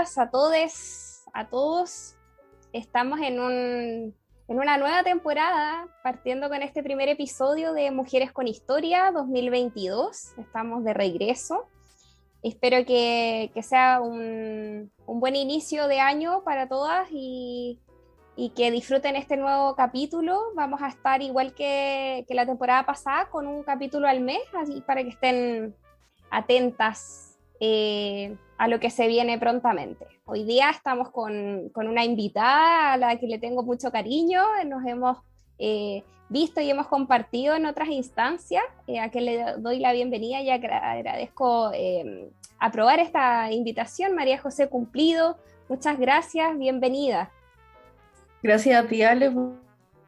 Todas, a todes, a todos. Estamos en, un, en una nueva temporada, partiendo con este primer episodio de Mujeres con Historia 2022. Estamos de regreso. Espero que, que sea un, un buen inicio de año para todas y, y que disfruten este nuevo capítulo. Vamos a estar igual que, que la temporada pasada con un capítulo al mes, así para que estén atentas eh, a lo que se viene prontamente. Hoy día estamos con, con, una invitada a la que le tengo mucho cariño, nos hemos eh, visto y hemos compartido en otras instancias, eh, a que le doy la bienvenida y agra- agradezco aprobar esta invitación, María José Cumplido. Muchas gracias, bienvenida. Gracias a ti, Ale, por,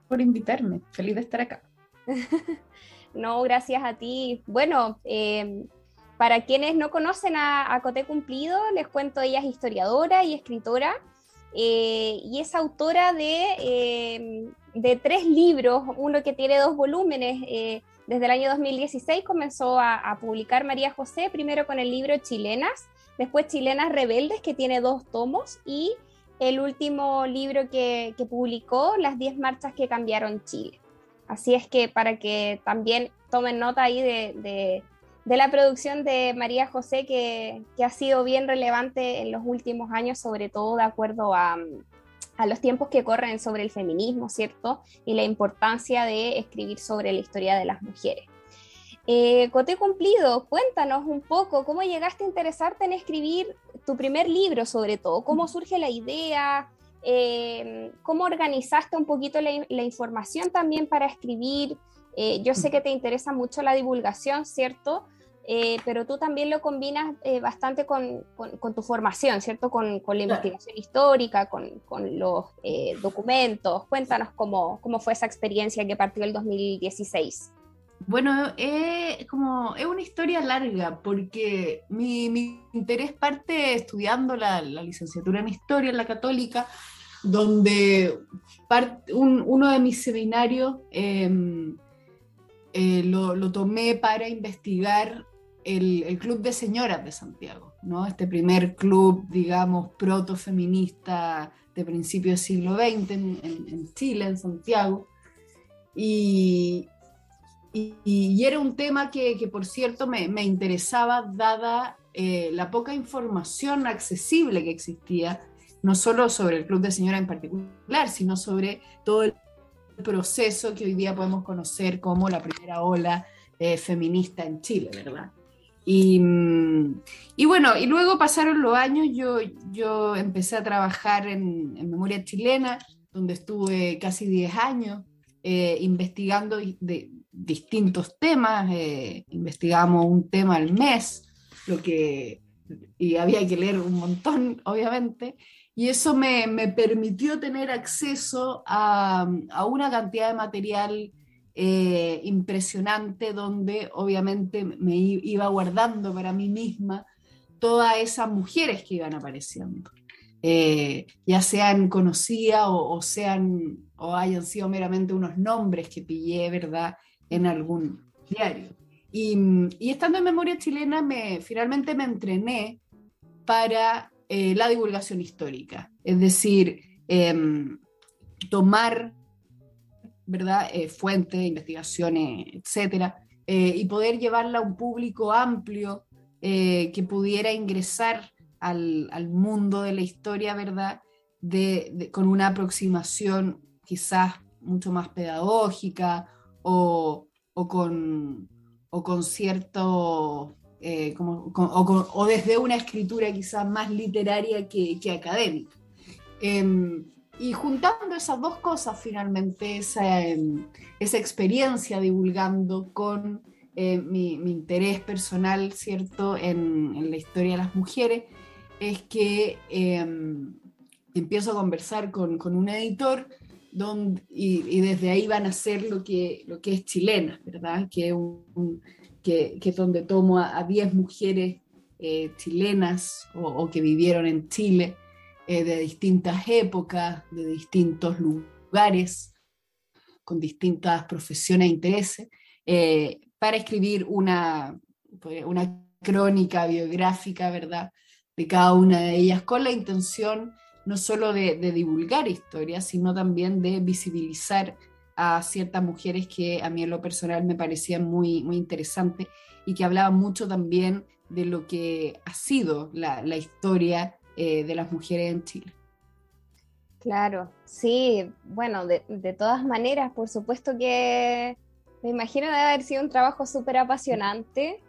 por invitarme. Feliz de estar acá. No, gracias a ti. Bueno, eh, para quienes no conocen a, a Coté Cumplido, les cuento, ella es historiadora y escritora eh, y es autora de, eh, de, tres libros, uno que tiene dos volúmenes. Eh, desde el año 2016 comenzó a, publicar María José, primero con el libro Chilenas, después Chilenas Rebeldes, que tiene dos tomos, y el último libro que, publicó, Las 10 marchas que cambiaron Chile. Así es que para que también tomen nota ahí de, de la producción de María José, que, que, ha sido bien relevante en los últimos años, sobre todo de acuerdo a, a, los tiempos que corren sobre el feminismo, ¿cierto? Y la importancia de escribir sobre la historia de las mujeres. Eh, Coté Cumplido, cuéntanos un poco cómo llegaste a interesarte en escribir tu primer libro, sobre todo, cómo surge la idea, eh, cómo organizaste un poquito la información también para escribir. Eh, yo sé que te interesa mucho la divulgación, ¿cierto? Eh, pero tú también lo combinas eh, bastante con, con, con, tu formación, ¿cierto? Con, con la investigación histórica, con, los eh, documentos. Cuéntanos cómo, cómo fue esa experiencia que partió el 2016. Bueno, es como es una historia larga porque mi, mi interés parte estudiando la, la, licenciatura en historia en la católica, donde part, un, uno de mis seminarios eh, eh, lo, lo, tomé para investigar el, el, Club de Señoras de Santiago, ¿no? este primer club, digamos, protofeminista de principios del siglo XX en, en, en Chile, en Santiago. Y, y, y, era un tema que, que por cierto, me, me interesaba dada eh, la poca información accesible que existía, no solo sobre el Club de Señoras en particular, sino sobre todo el proceso que hoy día podemos conocer como la primera ola eh, feminista en Chile, ¿verdad? Y, y, bueno, y luego pasaron los años, yo, yo empecé a trabajar en, en Memoria Chilena, donde estuve casi 10 años eh, investigando de, distintos temas, eh, investigamos un tema al mes, lo que, y había que leer un montón, obviamente, y eso me, me permitió tener acceso a, a, una cantidad de material eh, impresionante donde obviamente me iba guardando para mí misma todas esas mujeres que iban apareciendo, eh, ya sean conocidas o, o, sean o hayan sido meramente unos nombres que pillé, ¿verdad?, en algún diario. Y, y estando en Memoria Chilena, me, finalmente me entrené para eh, la divulgación histórica, es decir, eh, tomar ¿verdad? Eh, fuentes, investigaciones, etcétera, eh, y poder llevarla a un público amplio que pudiera ingresar al, al, mundo de la historia, ¿verdad? de- con una aproximación quizás mucho más pedagógica o, o con, o con cierto, eh, como- o, o desde una escritura quizás más literaria que, que académica. Em, y juntando esas dos cosas, finalmente, esa, em, esa experiencia divulgando con eh, mi, mi interés personal, ¿cierto?, en, en la historia de las mujeres, es que em, empiezo a conversar con, con un editor donde, y, y desde ahí van a hacer lo que, lo que es chilena, ¿verdad? Que, es un- un- que, es donde tomo a, a 10 mujeres eh, chilenas o, o que vivieron en Chile eh, de distintas épocas, de distintos lugares, con distintas profesiones e intereses, eh, para escribir una, pues, una crónica biográfica, ¿verdad? De cada una de ellas, con la intención no solo de, de divulgar historias, sino también de visibilizar a ciertas mujeres que a mí en lo personal me parecían muy, muy interesantes y que hablaban mucho también de lo que ha sido la, la historia eh, de las mujeres en Chile. Claro, sí, bueno, de, de todas maneras, por supuesto que me imagino de haber sido un trabajo súper apasionante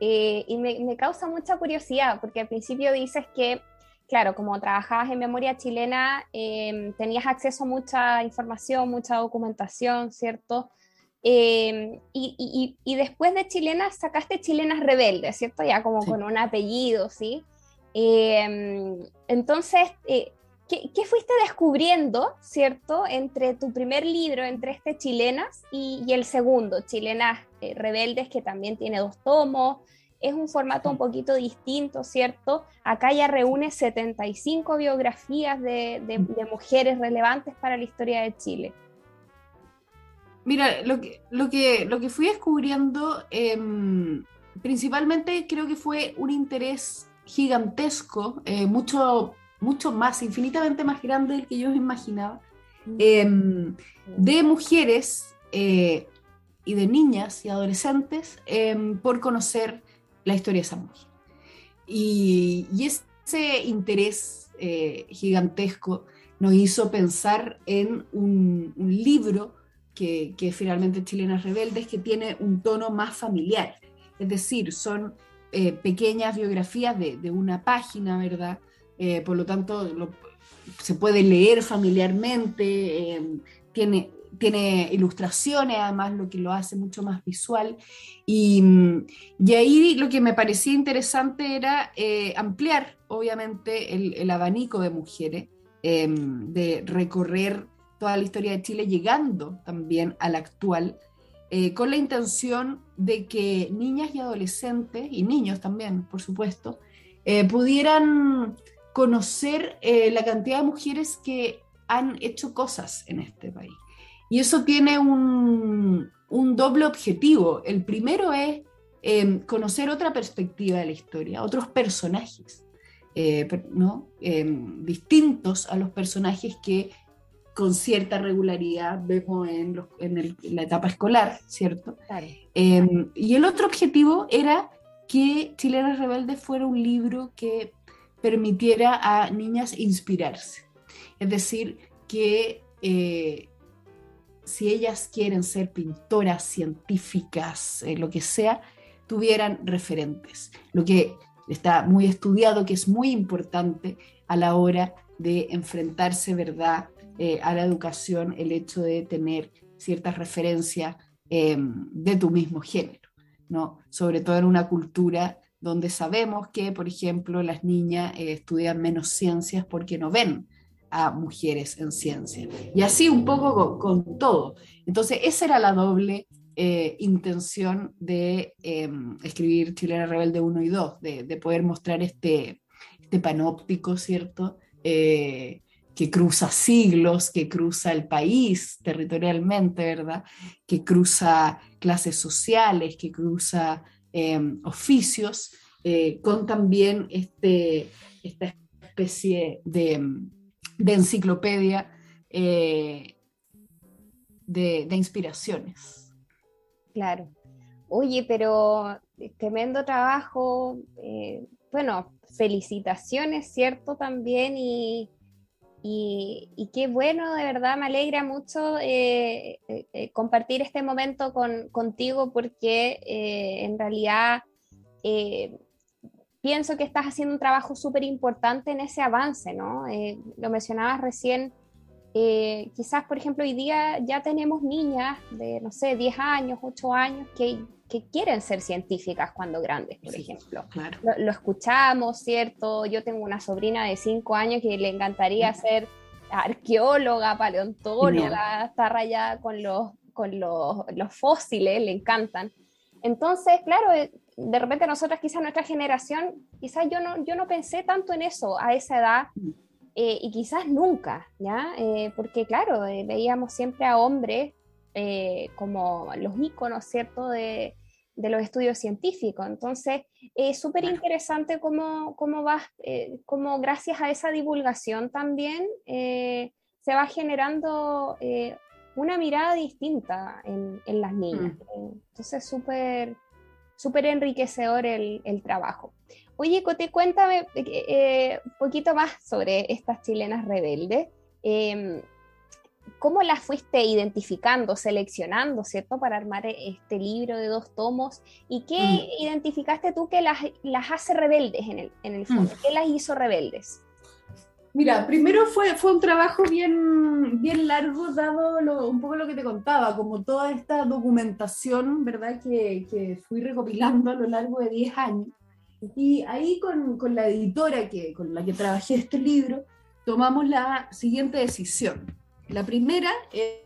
eh, y me, me causa mucha curiosidad, porque al principio dices que, claro, como trabajabas en memoria chilena, eh, tenías acceso a mucha información, mucha documentación, ¿cierto? Eh, y, y- y después de chilenas sacaste chilenas rebeldes, ¿cierto? Ya como Sí. con un apellido, ¿sí? Eh, entonces, eh, ¿qué, qué fuiste descubriendo, ¿cierto? Entre tu primer libro, entre este Chilenas y, y el segundo, Chilenas eh, Rebeldes, que también tiene dos tomos. Es un formato un poquito distinto, ¿cierto? Acá ya reúne 75 biografías de, de- de mujeres relevantes para la historia de Chile. Mira, lo que, lo que, lo que fui descubriendo, em, principalmente creo que fue un interés gigantesco, eh, mucho, mucho más, infinitamente más grande del que yo me imaginaba, em, de mujeres eh, y de niñas y adolescentes em, por conocer la historia de esa mujer. Y, y ese interés eh, gigantesco nos hizo pensar en un, libro que, finalmente Chilenas Rebeldes, que tiene un tono más familiar. Es decir, son eh, pequeñas biografías de, una página, ¿verdad? Eh, por lo tanto, se puede leer familiarmente, tiene, tiene ilustraciones, además, lo que lo hace mucho más visual. Y, ahí lo que me parecía interesante era eh, ampliar, obviamente, el, el abanico de mujeres, eh, de recorrer toda la historia de Chile, llegando también a la actual, eh, con la intención de que niñas y adolescentes, y niños también, por supuesto, eh, pudieran conocer la cantidad de mujeres que han hecho cosas en este país. Y eso tiene un, un doble objetivo. El primero es eh, conocer otra perspectiva de la historia, otros personajes, eh, ¿no? Eh, distintos a los personajes que con cierta regularidad vemos en, los- en el- en la etapa escolar, ¿cierto? Claro. Eh, y el otro objetivo era que Chilenas Rebeldes fuera un libro que permitiera a niñas inspirarse. Es decir, que eh, si ellas quieren ser pintoras, científicas, eh, lo que sea, tuvieran referentes. Lo que está muy estudiado, que es muy importante a la hora de enfrentarse, ¿verdad?, eh, a la educación, el hecho de tener ciertas referencias eh, de tu mismo género, ¿no? Sobre todo en una cultura donde sabemos que, por ejemplo, las niñas eh, estudian menos ciencias porque no ven a mujeres en ciencia. Y así un poco con, todo. Entonces, esa era la doble eh, intención de eh, escribir Chilena Rebelde 1 y 2, de, de poder mostrar este, este panóptico, ¿cierto? Eh, que cruza siglos, que cruza el país territorialmente, ¿verdad? Que cruza clases sociales, que cruza eh, oficios, eh, con también este, esta especie de, de enciclopedia eh, de, de inspiraciones. Claro. Oye, pero tremendo trabajo. eh, bueno, felicitaciones, ¿cierto? También y, y, qué bueno, de verdad, me alegra mucho eh, eh, eh, compartir este momento con, contigo porque eh, en realidad eh, pienso que estás haciendo un trabajo súper importante en ese avance, ¿no? Eh, lo mencionabas recién, eh, quizás, por ejemplo, hoy día ya tenemos niñas de, no sé, 10 años, 8 años que, que quieren ser científicas cuando grandes, por Sí. ejemplo Claro. lo, lo escuchamos, ¿cierto? Yo tengo una sobrina de cinco años que le encantaría ser arqueóloga, paleontóloga, está rayada con los, con los, los fósiles, le encantan. Entonces, claro, eh, de repente nosotras, quizás nuestra generación, quizás yo no, yo no pensé tanto en eso a esa edad eh, y quizás nunca, ¿ya? Eh, porque claro, eh, veíamos siempre a hombres eh, como los íconos, ¿cierto? De, de los estudios científicos. Entonces, es súper interesante cómo, cómo vas, eh, cómo gracias a esa divulgación también eh, se va generando una mirada distinta en, en las niñas. Eh, Entonces, súper súper enriquecedor el, el trabajo. Oye, Cote, cuéntame eh, un poquito más sobre estas chilenas rebeldes. Eh, ¿Cómo las fuiste identificando, seleccionando, cierto, para armar este libro de dos tomos? ¿Y qué Mm. identificaste tú que las, las hace rebeldes en el, en el fondo? Mm. ¿Qué las hizo rebeldes? Mira, primero fue, fue un trabajo bien, bien largo, dado lo- un poco lo que te contaba, como toda esta documentación, ¿verdad?, que, que fui recopilando a lo largo de 10 años. Y ahí con, con la editora que, con la que trabajé este libro, tomamos la siguiente decisión. La primera eh,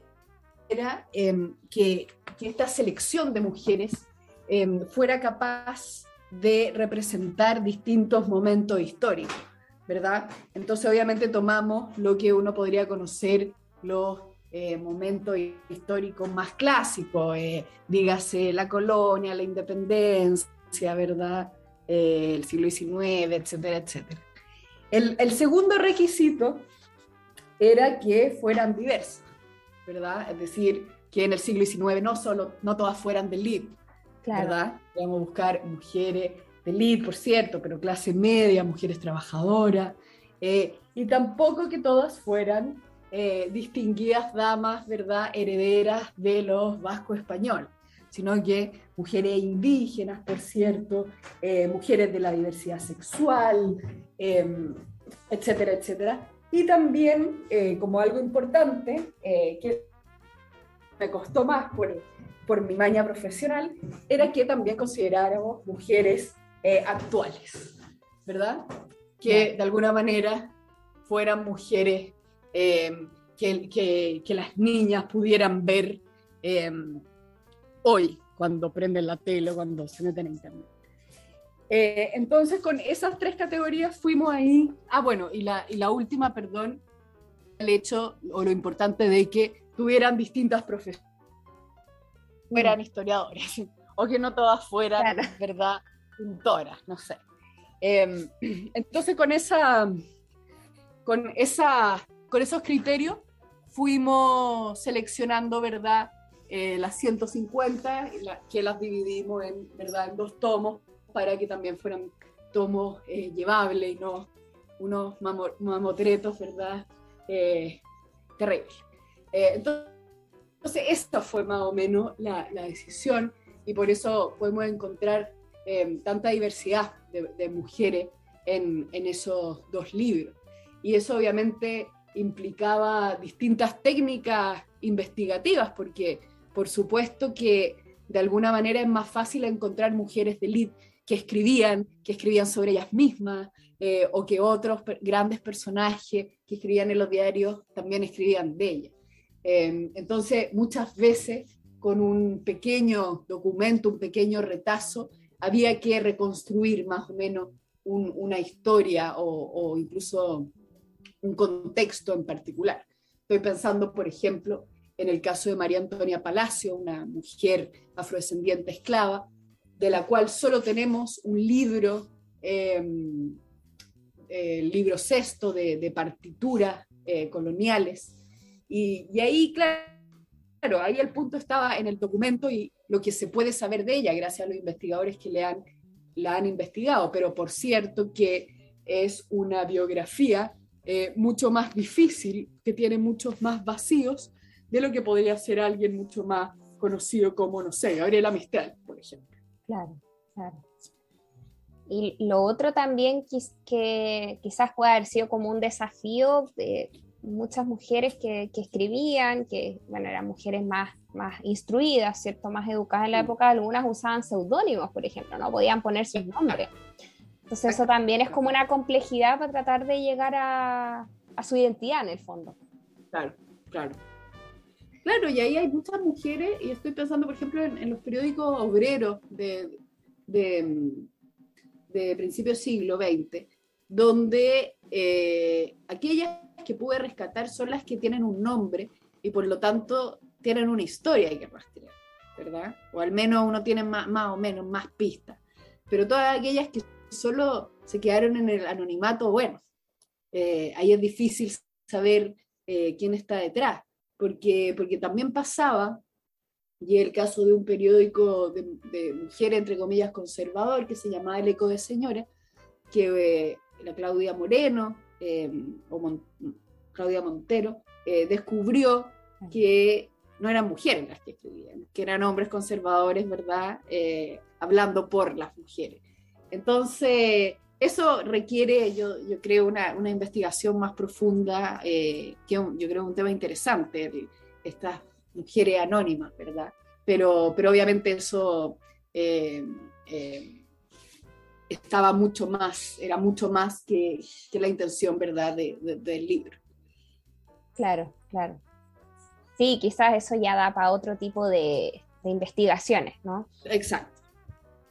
era em, que, que esta selección de mujeres em, fuera capaz de representar distintos momentos históricos. ¿Verdad? Entonces obviamente tomamos lo que uno podría conocer los eh, momentos históricos más clásicos, eh, dígase la colonia, la independencia, ¿verdad? Eh, el siglo XIX, etcétera, etcétera. El, el segundo requisito era que fueran diversas, ¿verdad? Es decir, que en el siglo XIX no solo, no todas fueran del LID, ¿verdad? Podemos buscar mujeres de elite, por cierto, pero clase media, mujeres trabajadoras, eh, y tampoco que todas fueran eh, distinguidas damas, ¿verdad?, herederas de los vascos españoles, sino que mujeres indígenas, por cierto, eh, mujeres de la diversidad sexual, eh, etcétera, etcétera. Y también, eh, como algo importante, eh, que me costó más por, por mi maña profesional, era que también consideráramos mujeres eh, actuales, ¿verdad? Que de alguna manera fueran mujeres eh, que, que, que, las niñas pudieran ver eh, hoy, cuando prenden la tele, cuando se meten en internet. Eh, entonces, con esas tres categorías fuimos ahí. Ah, bueno, y la, y la última, perdón, el hecho o lo importante de que tuvieran distintas profesiones, fueran historiadores, o que no todas fueran, claro. ¿verdad? Pintoras, no sé. Eh, entonces con esa, con esa, con esos criterios fuimos seleccionando, ¿verdad? Eh, las 150, la, que las dividimos en, ¿verdad? en dos tomos para que también fueran tomos eh, llevables y no unos mamotretos, ¿verdad? Eh, terribles. entonces, entonces, esta fue más o menos la, la decisión y por eso podemos encontrar eh, tanta diversidad de, mujeres en, esos dos libros. Y eso obviamente implicaba distintas técnicas investigativas, porque por supuesto que de alguna manera es más fácil encontrar mujeres de elite que escribían, que escribían sobre ellas mismas, eh, o que otros grandes personajes que escribían en los diarios también escribían de ellas. Eh, entonces, muchas veces con un pequeño documento, un pequeño retazo, había que reconstruir más o menos un, una historia o, o, incluso un contexto en particular. Estoy pensando, por ejemplo, en el caso de María Antonia Palacio, una mujer afrodescendiente esclava, de la cual solo tenemos un libro, eh, el libro sexto de, de partituras eh, coloniales. Y, y ahí, claro, claro, ahí el punto estaba en el documento y lo que se puede saber de ella gracias a los investigadores que le han, la han investigado, pero por cierto que es una biografía eh, mucho más difícil, que tiene muchos más vacíos de lo que podría ser alguien mucho más conocido como, no sé, Gabriela Mistral, por ejemplo. Claro, claro. Y lo otro también que quizás puede haber sido como un desafío de muchas mujeres que, que escribían, que bueno, eran mujeres más, más instruidas, ¿cierto? Más educadas en la época, algunas usaban seudónimos, por ejemplo, no podían poner sus nombres. Entonces eso también es como una complejidad para tratar de llegar a, a su identidad en el fondo. Claro, claro. Claro, y ahí hay muchas mujeres, y estoy pensando, por ejemplo, en, en los periódicos obreros de, de, de principios siglo XX, donde eh, aquellas que pude rescatar son las que tienen un nombre y por lo tanto tienen una historia que rastrear, ¿verdad? O al menos uno tiene más, más o menos más pistas. Pero todas aquellas que solo se quedaron en el anonimato, bueno, eh, ahí es difícil saber eh, quién está detrás, porque, porque también pasaba, y el caso de un periódico de, de mujer, entre comillas, conservador, que se llamaba El Eco de Señora, que eh, la Claudia Moreno, eh, o Mon- Claudia Montero, eh, descubrió que no eran mujeres las que escribían, que eran hombres conservadores, ¿verdad? Eh, hablando por las mujeres. Entonces, eso requiere, yo, yo creo, una, una investigación más profunda, que un- yo creo un tema interesante, el- estas mujeres anónimas, ¿verdad? Pero, pero obviamente eso eh, estaba mucho más, era mucho más que, que la intención, ¿verdad?, de- de- del libro. Claro, claro. Sí, quizás eso ya da para otro tipo de, de investigaciones, ¿no? Exacto.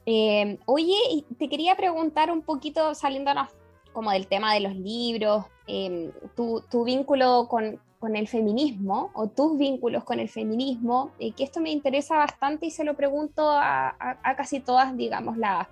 Eh, oye, te quería preguntar un poquito, saliéndonos como del tema de los libros, eh, tu, tu vínculo con, con el feminismo o tus vínculos con el feminismo, eh, que esto me interesa bastante y se lo pregunto a, a- a casi todas, digamos, la-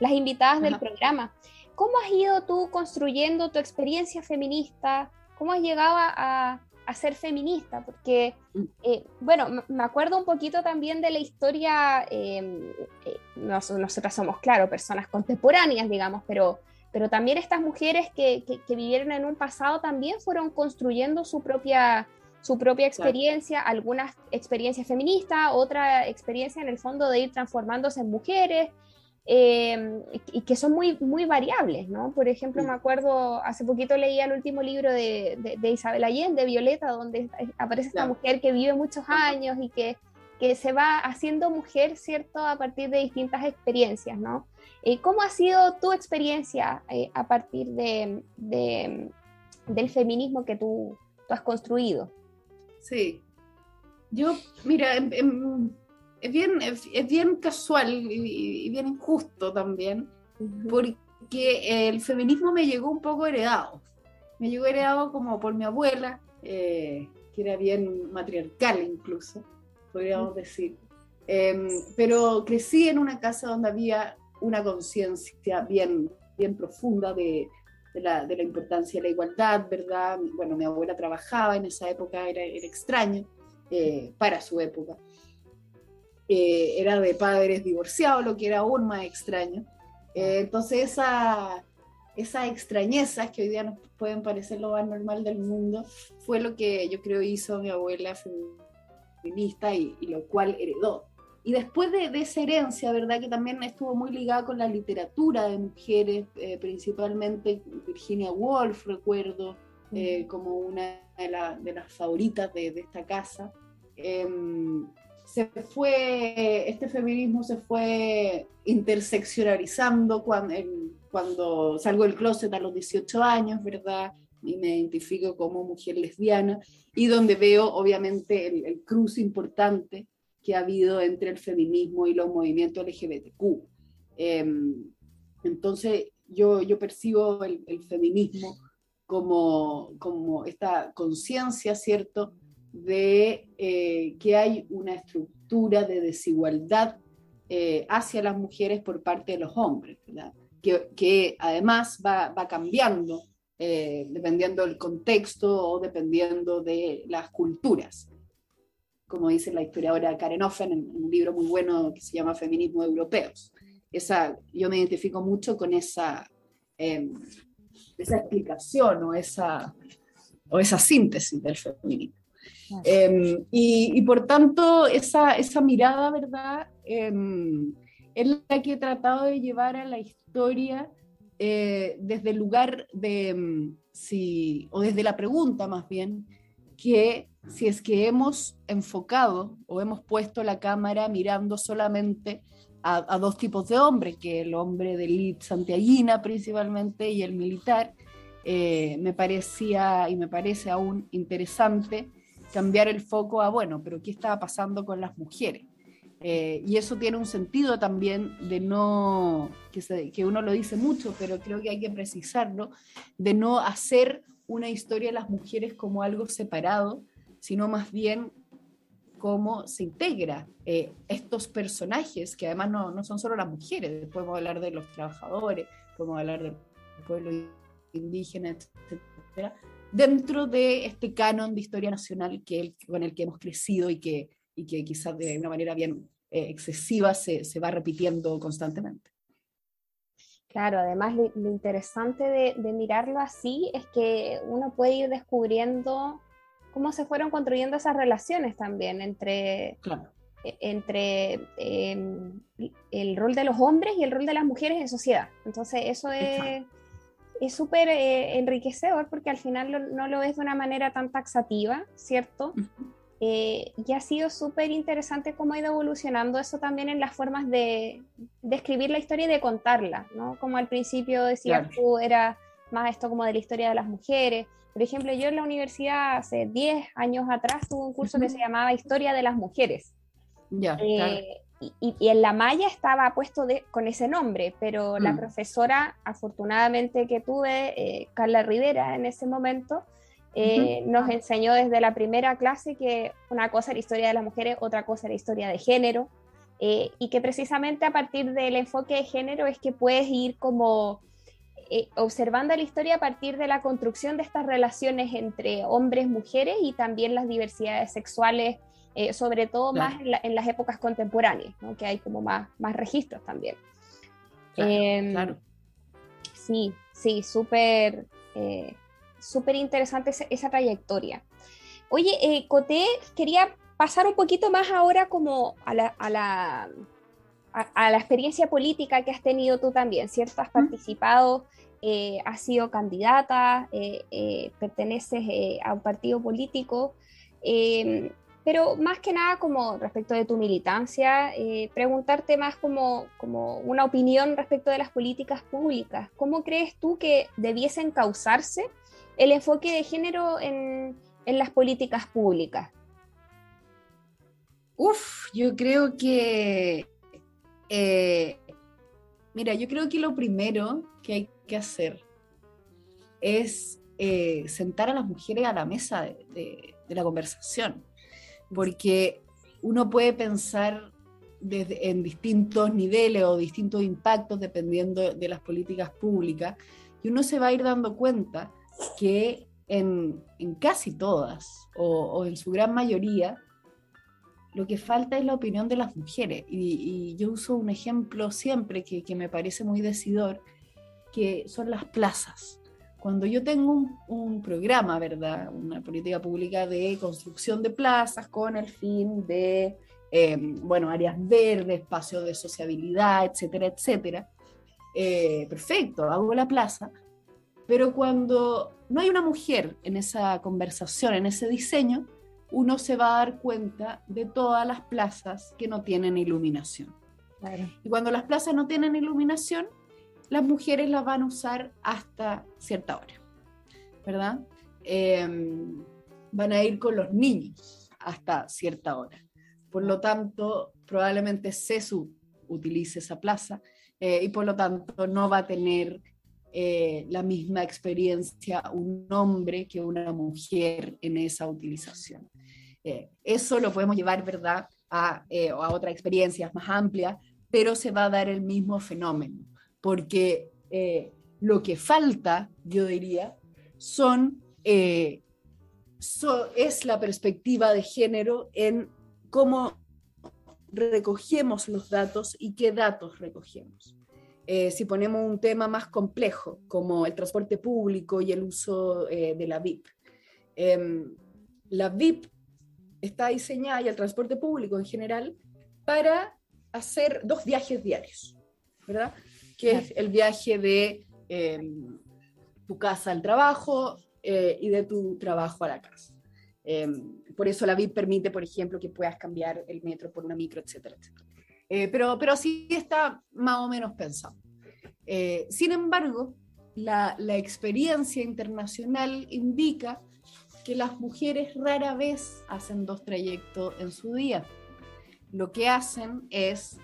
las invitadas del Ajá. programa. ¿Cómo has ido tú construyendo tu experiencia feminista? ¿Cómo has llegado a, a ser feminista? Porque Mm. eh, bueno, me acuerdo un poquito también de la historia, eh, eh, nos- nosotras somos, claro, personas contemporáneas, digamos, pero, pero también estas mujeres que, que- que vivieron en un pasado también fueron construyendo su propia, su propia experiencia, algunas experiencias feministas, otra experiencia en el fondo de ir transformándose en mujeres. Eh, y que son muy, muy variables, ¿no? Por ejemplo, me acuerdo, hace poquito leía el último libro de, de, de Isabel Allende, Violeta, donde aparece esta Claro. mujer que vive muchos años y que, que se va haciendo mujer, ¿cierto? A partir de distintas experiencias, ¿no? Eh, ¿Cómo ha sido tu experiencia eh, a partir de, de- del feminismo que tú, tú has construido? Sí. Yo, mira, em- em, es, bien, es, es bien casual y, y bien injusto también, porque el feminismo me llegó un poco heredado. Me llegó heredado como por mi abuela, eh, que era bien matriarcal incluso, podríamos decir. Em, pero crecí en una casa donde había una conciencia bien, bien profunda de, de la, de la importancia de la igualdad, ¿verdad? Bueno, mi abuela trabajaba en esa época, era, era extraño eh, para su época. Eh, era de padres divorciados, lo que era aún más extraño. Eh, entonces esa, esa extrañeza que hoy día nos pueden parecer lo más normal del mundo, fue lo que yo creo hizo mi abuela feminista y, y lo cual heredó. Y después de, de, esa herencia, ¿verdad? Que también estuvo muy ligada con la literatura de mujeres, eh, principalmente Virginia Woolf, recuerdo, eh, como una de, la, de, las favoritas de, de esta casa. Eh, se fue, este feminismo se fue interseccionalizando cuando, cuando salgo del closet a los 18 años, ¿verdad? Y me identifico como mujer lesbiana, y donde veo obviamente el, el cruce importante que ha habido entre el feminismo y los movimientos LGBTQ. Eh, entonces, yo, yo percibo el, el feminismo como, como esta conciencia, ¿cierto?, de eh, que hay una estructura de desigualdad eh, hacia las mujeres por parte de los hombres. Que, que además va, va cambiando eh, dependiendo del contexto o dependiendo de las culturas como dice la historiadora Karen Offen en, un libro muy bueno que se llama Feminismo Europeos. Esa, yo me identifico mucho con esa, eh, esa explicación o esa, o esa síntesis del feminismo. Eh, y, por tanto, esa, esa mirada, ¿verdad? Eh, es la que he tratado de llevar a la historia eh, desde el lugar de, mm, si, o desde la pregunta más bien, que si es que hemos enfocado o hemos puesto la cámara mirando solamente a, dos tipos de hombres, que el hombre de élite santiaguina principalmente y el militar, eh, me parecía y me parece aún interesante cambiar el foco a, bueno, pero ¿qué estaba pasando con las mujeres? Eh, y eso tiene un sentido también de no, que, se- que uno lo dice mucho, pero creo que hay que precisarlo, de no hacer una historia de las mujeres como algo separado, sino más bien cómo se integra eh, estos personajes, que además no, no son solo las mujeres, podemos hablar de los trabajadores, podemos hablar del pueblo indígena, etcétera, dentro de este canon de historia nacional que con el que hemos crecido y que, y que quizás de una manera bien eh, excesiva se, se va repitiendo constantemente. Claro, además lo, lo interesante de, de mirarlo así es que uno puede ir descubriendo cómo se fueron construyendo esas relaciones también entre, Claro. e- entre eh, el rol de los hombres y el rol de las mujeres en sociedad. Entonces eso es Exacto. Es súper eh, enriquecedor porque al final lo- no lo ves de una manera tan taxativa, ¿cierto? Eh, y ha sido súper interesante cómo ha ido evolucionando eso también en las formas de, de escribir la historia y de contarla, ¿no? Como al principio decías Claro. tú, era más esto como de la historia de las mujeres. Por ejemplo, yo en la universidad hace 10 años atrás tuve un curso que Ujú. se llamaba Historia de las Mujeres. Ya, claro. Y, y- y en la malla estaba puesto de- con ese nombre, pero la Mm. profesora, afortunadamente que tuve, eh, Carla Rivera en ese momento, eh, nos enseñó desde la primera clase que una cosa era historia de las mujeres, otra cosa era historia de género, eh, y que precisamente a partir del enfoque de género es que puedes ir como observando la historia a partir de la construcción de estas relaciones entre hombres, mujeres y también las diversidades sexuales, eh, sobre todo Claro. más en, la- en las épocas contemporáneas, ¿no? que hay como más, más registros también. Claro, Em, claro. Sí, sí, súper eh, súper interesante esa trayectoria. Oye, eh, Coté, quería pasar un poquito más ahora como a la, a la, a, a la experiencia política que has tenido tú también, ¿cierto? Has participado, eh, has sido candidata, eh, eh, perteneces a un partido político, eh, pero más que nada como respecto de tu militancia, eh, preguntarte más como, como una opinión respecto de las políticas públicas. ¿Cómo crees tú que debiesen causarse el enfoque de género en, en las políticas públicas? Uf, yo creo que, eh, mira, yo creo que lo primero que hay que hacer es eh, sentar a las mujeres a la mesa de la conversación, porque uno puede pensar desde, en distintos niveles o distintos impactos dependiendo de las políticas públicas, y uno se va a ir dando cuenta que en, en casi todas, o, en su gran mayoría, lo que falta es la opinión de las mujeres. Y, y yo uso un ejemplo siempre que, que me parece muy decidor, que son las plazas. Cuando yo tengo un, un programa, ¿verdad? Una política pública de construcción de plazas con el fin de, eh, bueno, áreas verdes, espacios de sociabilidad, etcétera, etcétera. eh, perfecto, hago la plaza, pero cuando no hay una mujer en esa conversación, en ese diseño, uno se va a dar cuenta de todas las plazas que no tienen iluminación. Y cuando las plazas no tienen iluminación, las mujeres las van a usar hasta cierta hora, ¿verdad? Eh, van a ir con los niños hasta cierta hora. Por lo tanto, probablemente CESU utilice esa plaza eh, y por lo tanto no va a tener eh, la misma experiencia un hombre que una mujer en esa utilización. Eh, eso lo podemos llevar, ¿verdad?, a, a otras experiencias más amplias, pero se va a dar el mismo fenómeno, porque eh, lo que falta, yo diría, son, eh, es la perspectiva de género en cómo recogemos los datos y qué datos recogemos. eh, si ponemos un tema más complejo, como el transporte público y el uso de la VIP. Em, la VIP está diseñada, y el transporte público en general, para hacer dos viajes diarios, ¿verdad? Que es el viaje de em, tu casa al trabajo eh, y de tu trabajo a la casa. Em, por eso la VIP permite, por ejemplo, que puedas cambiar el metro por una micro, etcétera, etcétera. Eh, pero, pero sí está más o menos pensado. Eh, sin embargo, la, la experiencia internacional indica que las mujeres rara vez hacen dos trayectos en su día. Lo que hacen es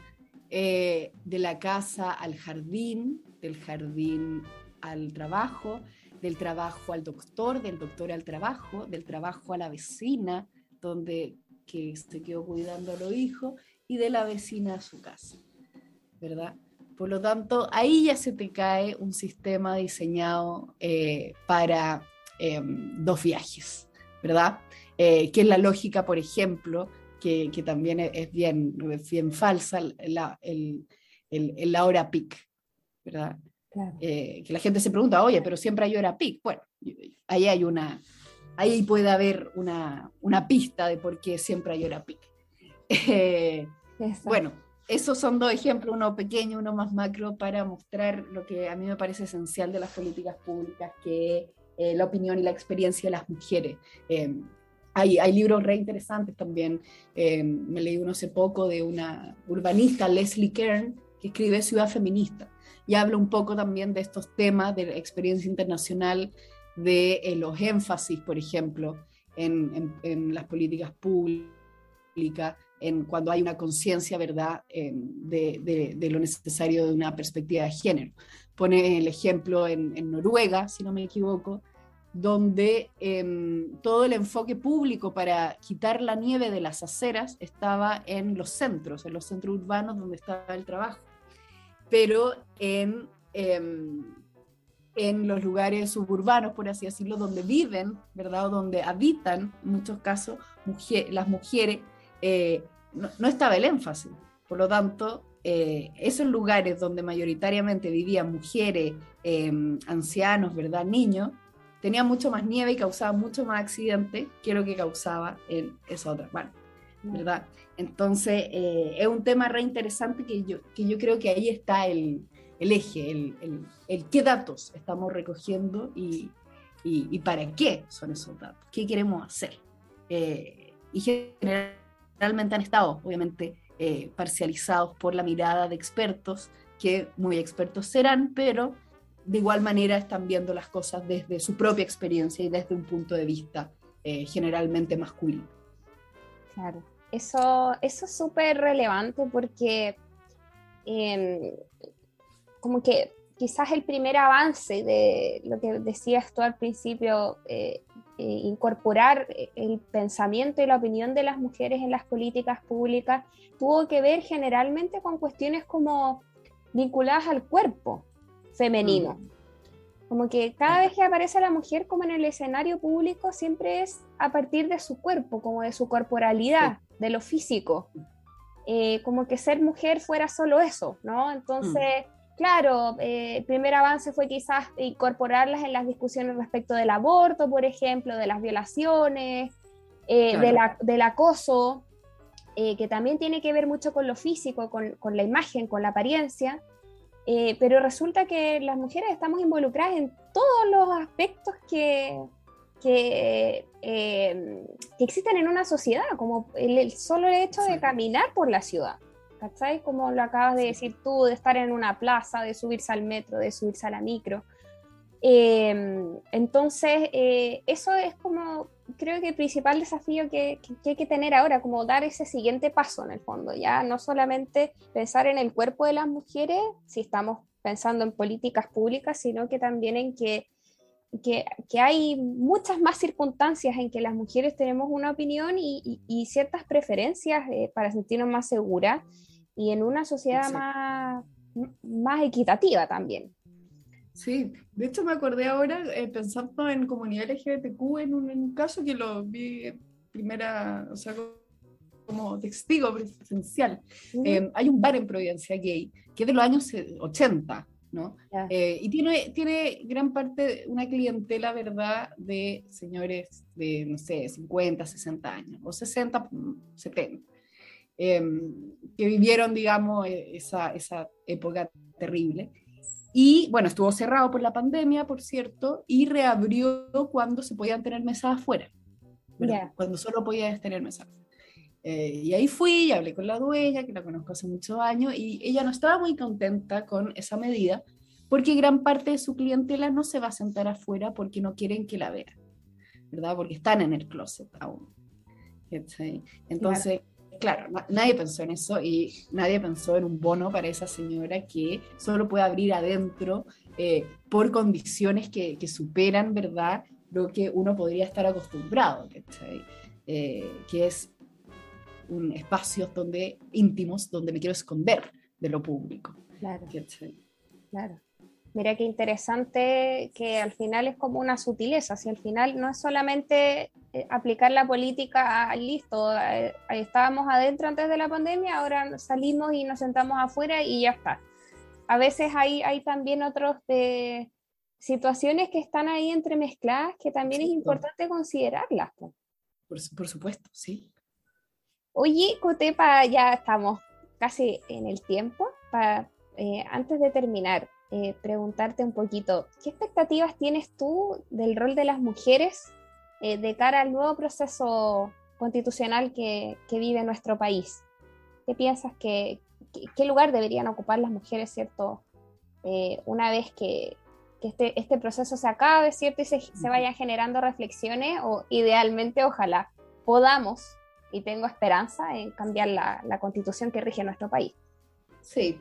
eh, de la casa al jardín, del jardín al trabajo, del trabajo al doctor, del doctor al trabajo, del trabajo a la vecina, donde que se quedó cuidando a los hijos, y de la vecina a su casa, ¿verdad? Por lo tanto, ahí ya se te cae un sistema diseñado eh, para eh, dos viajes, ¿verdad? Eh, que es la lógica, por ejemplo, que, que también es, bien, bien falsa, la, el, el- el- la hora peak, ¿verdad? Claro. Eh, que la gente se pregunta, oye, pero siempre hay hora peak. Bueno, ahí hay una, ahí puede haber una, una pista de por qué siempre hay hora peak. Eh, bueno, esos son dos ejemplos, uno pequeño, uno más macro, para mostrar lo que a mí me parece esencial de las políticas públicas, que es eh, la opinión y la experiencia de las mujeres. Eh, hay, hay libros re interesantes también. eh, me leí uno hace poco de una urbanista, Leslie Kern, que escribe Ciudad Feminista y habla un poco también de estos temas de la experiencia internacional, de eh, los énfasis, por ejemplo, en, las políticas públicas, en cuando hay una conciencia, ¿verdad?, de, lo necesario de una perspectiva de género. Pone el ejemplo en Noruega, si no me equivoco, donde em, todo el enfoque público para quitar la nieve de las aceras estaba en los centros, en los centros urbanos donde estaba el trabajo. Pero en, em, en los lugares suburbanos, por así decirlo, donde viven, ¿verdad? O donde habitan, en muchos casos, las mujeres, eh, no, no estaba el énfasis. Por lo tanto, eh, esos lugares donde mayoritariamente vivían mujeres, em, ancianos, ¿verdad? Niños, tenían mucho más nieve y causaban mucho más accidentes que lo que causaba en esa otra parte, ¿verdad? Entonces, eh, es un tema re interesante que yo, que yo creo que ahí está el, el eje, el, el- el qué datos estamos recogiendo y, y- y para qué son esos datos, qué queremos hacer. Eh, y generalmente han estado, obviamente, eh, parcializados por la mirada de expertos, que muy expertos serán, pero de igual manera están viendo las cosas desde su propia experiencia y desde un punto de vista eh, generalmente masculino. Claro, eso, eso es súper relevante porque em, como que quizás el primer avance de lo que decías tú al principio, eh, eh, incorporar el pensamiento y la opinión de las mujeres en las políticas públicas, tuvo que ver generalmente con cuestiones como vinculadas al cuerpo femenino. Como que cada vez que aparece la mujer como en el escenario público siempre es a partir de su cuerpo, como de su corporalidad, de lo físico. Eh, como que ser mujer fuera solo eso, ¿no? Entonces, claro, eh, el primer avance fue quizás incorporarlas en las discusiones respecto del aborto, por ejemplo, de las violaciones, eh, Claro. de la- del acoso, eh, que también tiene que ver mucho con lo físico, con, con la imagen, con la apariencia. Eh, pero resulta que las mujeres estamos involucradas en todos los aspectos que, que, eh, que existen en una sociedad, como el, el solo hecho de Sí. caminar por la ciudad, ¿cachai? Como lo acabas de decir tú, de estar en una plaza, de subirse al metro, de subirse a la micro. Eh, entonces, eso es como, creo que el principal desafío que, que- que hay que tener ahora, como dar ese siguiente paso en el fondo, ya no solamente pensar en el cuerpo de las mujeres, si estamos pensando en políticas públicas, sino que también en que, que, que hay muchas más circunstancias en que las mujeres tenemos una opinión y, y- y ciertas preferencias eh, para sentirnos más seguras y en una sociedad Exacto. más, más equitativa también. Sí, de hecho me acordé ahora eh, pensando en comunidad LGBTQ en un, en un caso que lo vi primera, o sea, como testigo presencial. Eh, hay un bar en Providencia gay, que es de los años 80, ¿no? Ya. Eh, y tiene, tiene gran parte, una clientela, ¿verdad?, de señores de, no sé, 50, 60 años, o 60, 70, eh, que vivieron, digamos, eh, esa, esa época terrible. Y bueno, estuvo cerrado por la pandemia, por cierto, y reabrió cuando se podían tener mesas afuera. Ya. cuando solo podías tener mesas. Eh, y ahí fui y hablé con la dueña, que la conozco hace muchos años, y ella no estaba muy contenta con esa medida, porque gran parte de su clientela no se va a sentar afuera porque no quieren que la vean, ¿verdad? Porque están en el closet aún. Entonces, claro, na- nadie pensó en eso y nadie pensó en un bono para esa señora que solo puede abrir adentro eh, por condiciones que, que superan, ¿verdad? Lo que uno podría estar acostumbrado. Eh, que es un espacio donde, íntimos donde me quiero esconder de lo público. Claro, claro. Mira qué interesante que al final es como una sutileza, si al final no es solamente aplicar la política, a, listo, eh, estábamos adentro antes de la pandemia, ahora salimos y nos sentamos afuera y ya está. A veces hay, hay también otros de situaciones que están ahí entremezcladas que también es Sí, po. importante considerarlas. po. Por, su- por supuesto, sí. Oye, Cotepa, ya estamos casi en el tiempo. Para, eh, antes de terminar, eh, preguntarte un poquito, ¿qué expectativas tienes tú del rol de las mujeres eh, de cara al nuevo proceso constitucional que, que vive nuestro país? ¿Qué piensas que, que- qué lugar deberían ocupar las mujeres, cierto, eh, una vez que, que este, este proceso se acabe, cierto, y se, se vayan generando reflexiones, o idealmente, ojalá, podamos y tengo esperanza en cambiar la, la constitución que rige nuestro país. Sí.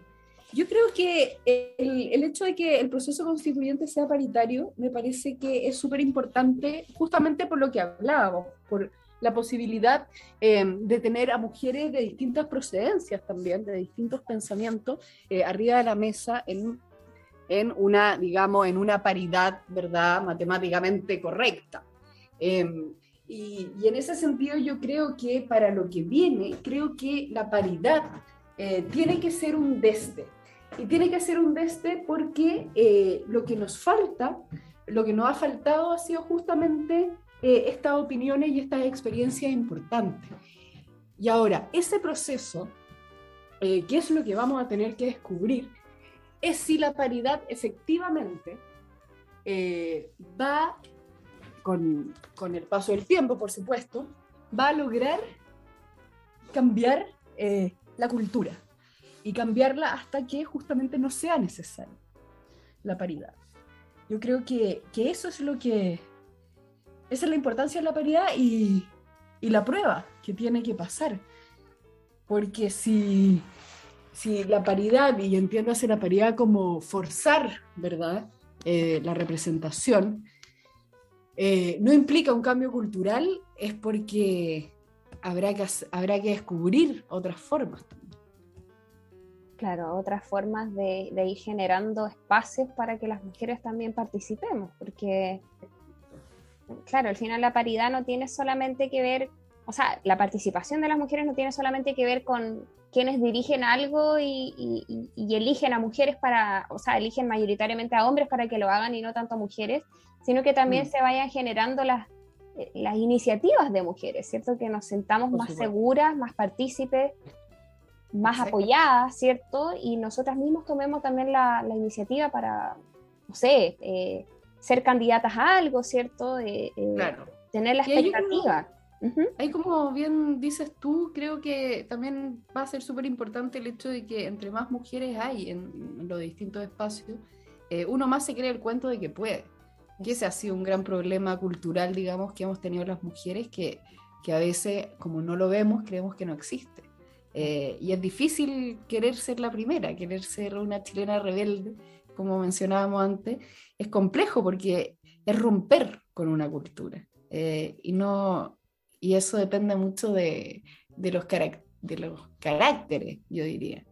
Yo creo que el, hecho de que el proceso constituyente sea paritario me parece que es súper importante justamente por lo que hablábamos, por la posibilidad eh, de tener a mujeres de distintas procedencias también, de distintos pensamientos, eh, arriba de la mesa en, en una, digamos, en una paridad, ¿verdad?, matemáticamente correcta. Eh, y, en ese sentido yo creo que para lo que viene, creo que la paridad eh, tiene que ser un deste. Y tiene que ser un deste porque eh, lo que nos falta, lo que nos ha faltado ha sido justamente eh, estas opiniones y estas experiencias importantes. Y ahora, ese proceso, eh, ¿qué es lo que vamos a tener que descubrir? Es si la paridad efectivamente eh, va, con, el paso del tiempo, por supuesto, va a lograr cambiar la cultura y cambiarla hasta que justamente no sea necesaria la paridad. Yo creo que, que eso es lo que, esa es la importancia de la paridad y, y la prueba que tiene que pasar. Porque si, si la paridad, y entiéndase la paridad como forzar, ¿verdad? Eh, la representación, eh, no implica un cambio cultural, es porque habrá que, habrá que descubrir otras formas. Claro, otras formas de, de ir generando espacios para que las mujeres también participemos, porque, claro, al final la paridad no tiene solamente que ver, o sea, la participación de las mujeres no tiene solamente que ver con quienes dirigen algo y, y- y- eligen a mujeres para, o sea, eligen mayoritariamente a hombres para que lo hagan y no tanto a mujeres, sino que también Mm. se vayan generando las, eh, las iniciativas de mujeres, ¿cierto? Que nos sentamos Por más supuesto. seguras, más partícipes, más Exacto. apoyadas, ¿cierto? Y nosotras mismos tomemos también la, la iniciativa para, no sé, eh, ser candidatas a algo, ¿cierto? Eh, eh, Claro. Tener la Y ahí expectativa. Ujú, Ahí como bien dices tú, creo que también va a ser súper importante el hecho de que entre más mujeres hay en, en los distintos espacios, eh, uno más se cree el cuento de que puede. Que ese ha sido un gran problema cultural, digamos, que hemos tenido las mujeres, que, que a veces, como no lo vemos, creemos que no existe. Eh, y es difícil querer ser la primera, querer ser una chilena rebelde, como mencionábamos antes. Es complejo porque es romper con una cultura. Eh, y no, y eso depende mucho de, de los, de los caracteres, yo diría.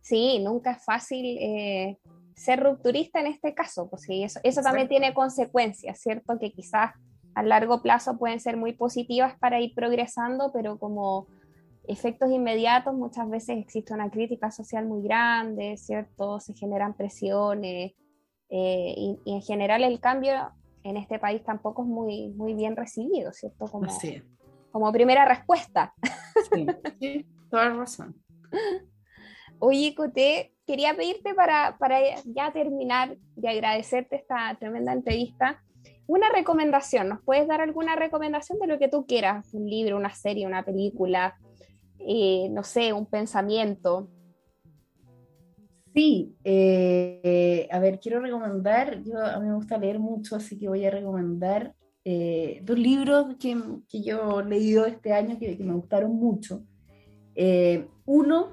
Sí, nunca es fácil eh, ser rupturista en este caso, pues sí, eso, eso también tiene consecuencias, ¿cierto? Que quizás a largo plazo pueden ser muy positivas para ir progresando, pero como efectos inmediatos muchas veces existe una crítica social muy grande, ¿cierto? Se generan presiones eh, y, y en general el cambio en este país tampoco es muy, muy bien recibido, ¿cierto? Como, es. como primera respuesta. Sí, sí, toda la razón. Oye, Coté, quería pedirte para, para ya terminar y agradecerte esta tremenda entrevista, una recomendación. ¿Nos puedes dar alguna recomendación de lo que tú quieras? Un libro, una serie, una película, eh, no sé, un pensamiento. Sí, eh, a ver, quiero recomendar, yo, a mí me gusta leer mucho, así que voy a recomendar eh, dos libros que, que yo he leído este año que, me gustaron mucho. Eh, uno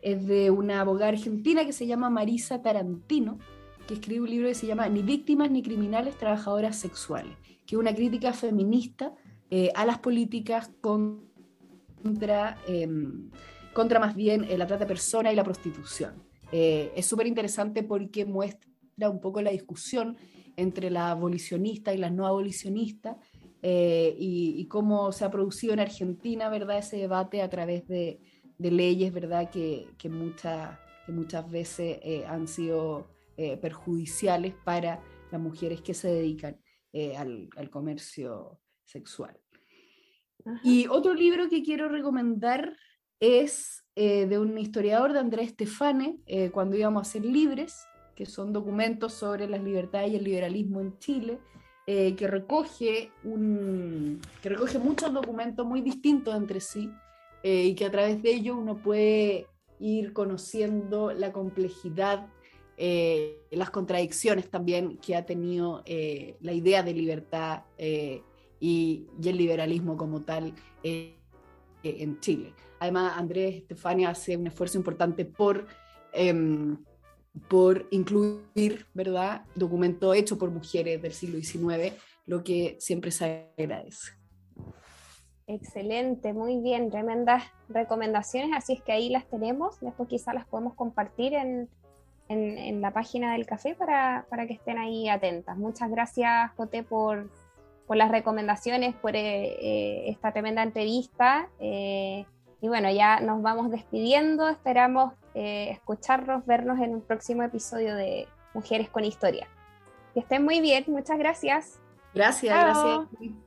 es de una abogada argentina que se llama Marisa Tarantino, que escribe un libro que se llama Ni víctimas ni criminales, trabajadoras sexuales, que es una crítica feminista eh, a las políticas contra, em, contra más bien eh, la trata de personas y la prostitución. Eh, es súper interesante porque muestra un poco la discusión entre las abolicionistas y las no abolicionistas eh, y, cómo se ha producido en Argentina, ¿verdad? Ese debate a través de, leyes, ¿verdad? Que, que, muchas, que muchas veces eh, han sido perjudiciales para las mujeres que se dedican al comercio sexual. Y otro libro que quiero recomendar es eh, de un historiador de Andrés Stefane, eh, Cuando íbamos a ser libres, que son documentos sobre las libertades y el liberalismo en Chile, eh, que, recoge un, que recoge muchos documentos muy distintos entre sí y que a través de ellos uno puede ir conociendo la complejidad, las contradicciones también que ha tenido la idea de libertad y, el liberalismo como tal eh, en Chile. Además, Andrés Estefania hace un esfuerzo importante por, em, por incluir, ¿verdad?, documentos hechos por mujeres del siglo XIX, lo que siempre se agradece. Excelente, muy bien, tremendas recomendaciones, así es que ahí las tenemos, después quizás las podemos compartir en, en- en la página del café para, para que estén ahí atentas. Muchas gracias, Joté, por, por las recomendaciones, por eh, esta tremenda entrevista. eh, y bueno, ya nos vamos despidiendo, esperamos eh, escucharnos, vernos en un próximo episodio de Mujeres con Historia. Que estén muy bien, muchas gracias. Gracias, Chao. gracias.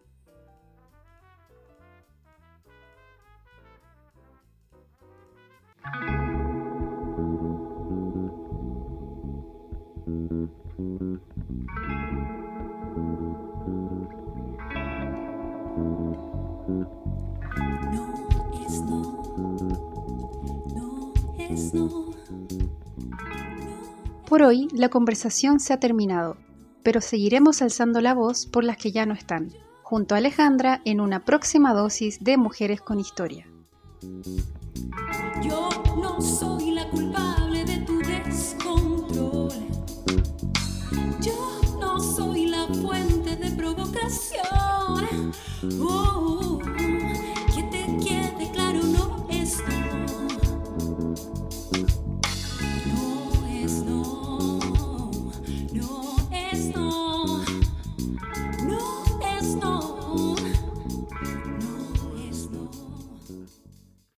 Por hoy la conversación se ha terminado, pero seguiremos alzando la voz por las que ya no están, junto a Alejandra en una próxima dosis de Mujeres con Historia.